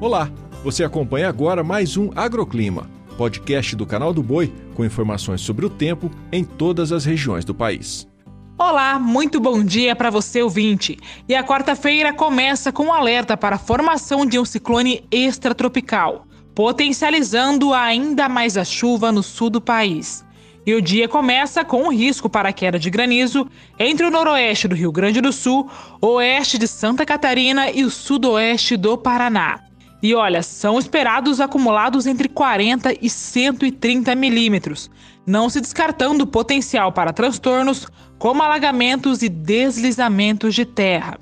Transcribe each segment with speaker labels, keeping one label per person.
Speaker 1: Olá, você acompanha agora mais um Agroclima, podcast do canal do Boi com informações sobre o tempo em todas as regiões do país.
Speaker 2: Olá, muito bom dia para você ouvinte. E a quarta-feira começa com um alerta para a formação de um ciclone extratropical, potencializando ainda mais a chuva no sul do país. E o dia começa com um risco para queda de granizo entre o noroeste do Rio Grande do Sul, oeste de Santa Catarina e o sudoeste do Paraná. E olha, são esperados acumulados entre 40 e 130 milímetros, não se descartando o potencial para transtornos como alagamentos e deslizamentos de terra.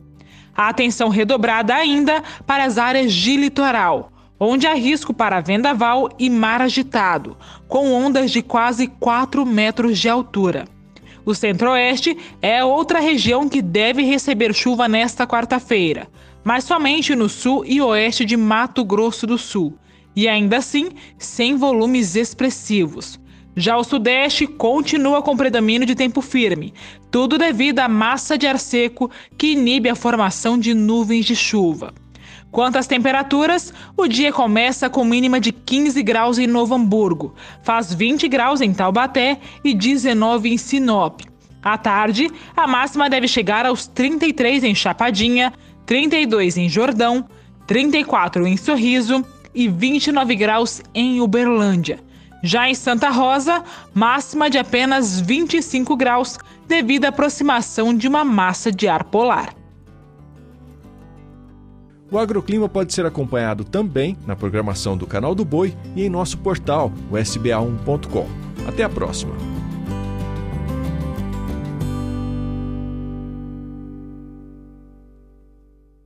Speaker 2: A atenção redobrada ainda para as áreas de litoral, onde há risco para vendaval e mar agitado, com ondas de quase 4 metros de altura. O Centro-Oeste é outra região que deve receber chuva nesta quarta-feira, mas somente no sul e oeste de Mato Grosso do Sul, e ainda assim sem volumes expressivos. Já o Sudeste continua com predomínio de tempo firme, tudo devido à massa de ar seco que inibe a formação de nuvens de chuva. Quanto às temperaturas, o dia começa com mínima de 15 graus em Novo Hamburgo, faz 20 graus em Taubaté e 19 em Sinop. À tarde, a máxima deve chegar aos 33 em Chapadinha, 32 em Jordão, 34 em Sorriso e 29 graus em Uberlândia. Já em Santa Rosa, máxima de apenas 25 graus devido à aproximação de uma massa de ar polar.
Speaker 1: O agroclima pode ser acompanhado também na programação do Canal do Boi e em nosso portal, o sba1.com. Até a próxima!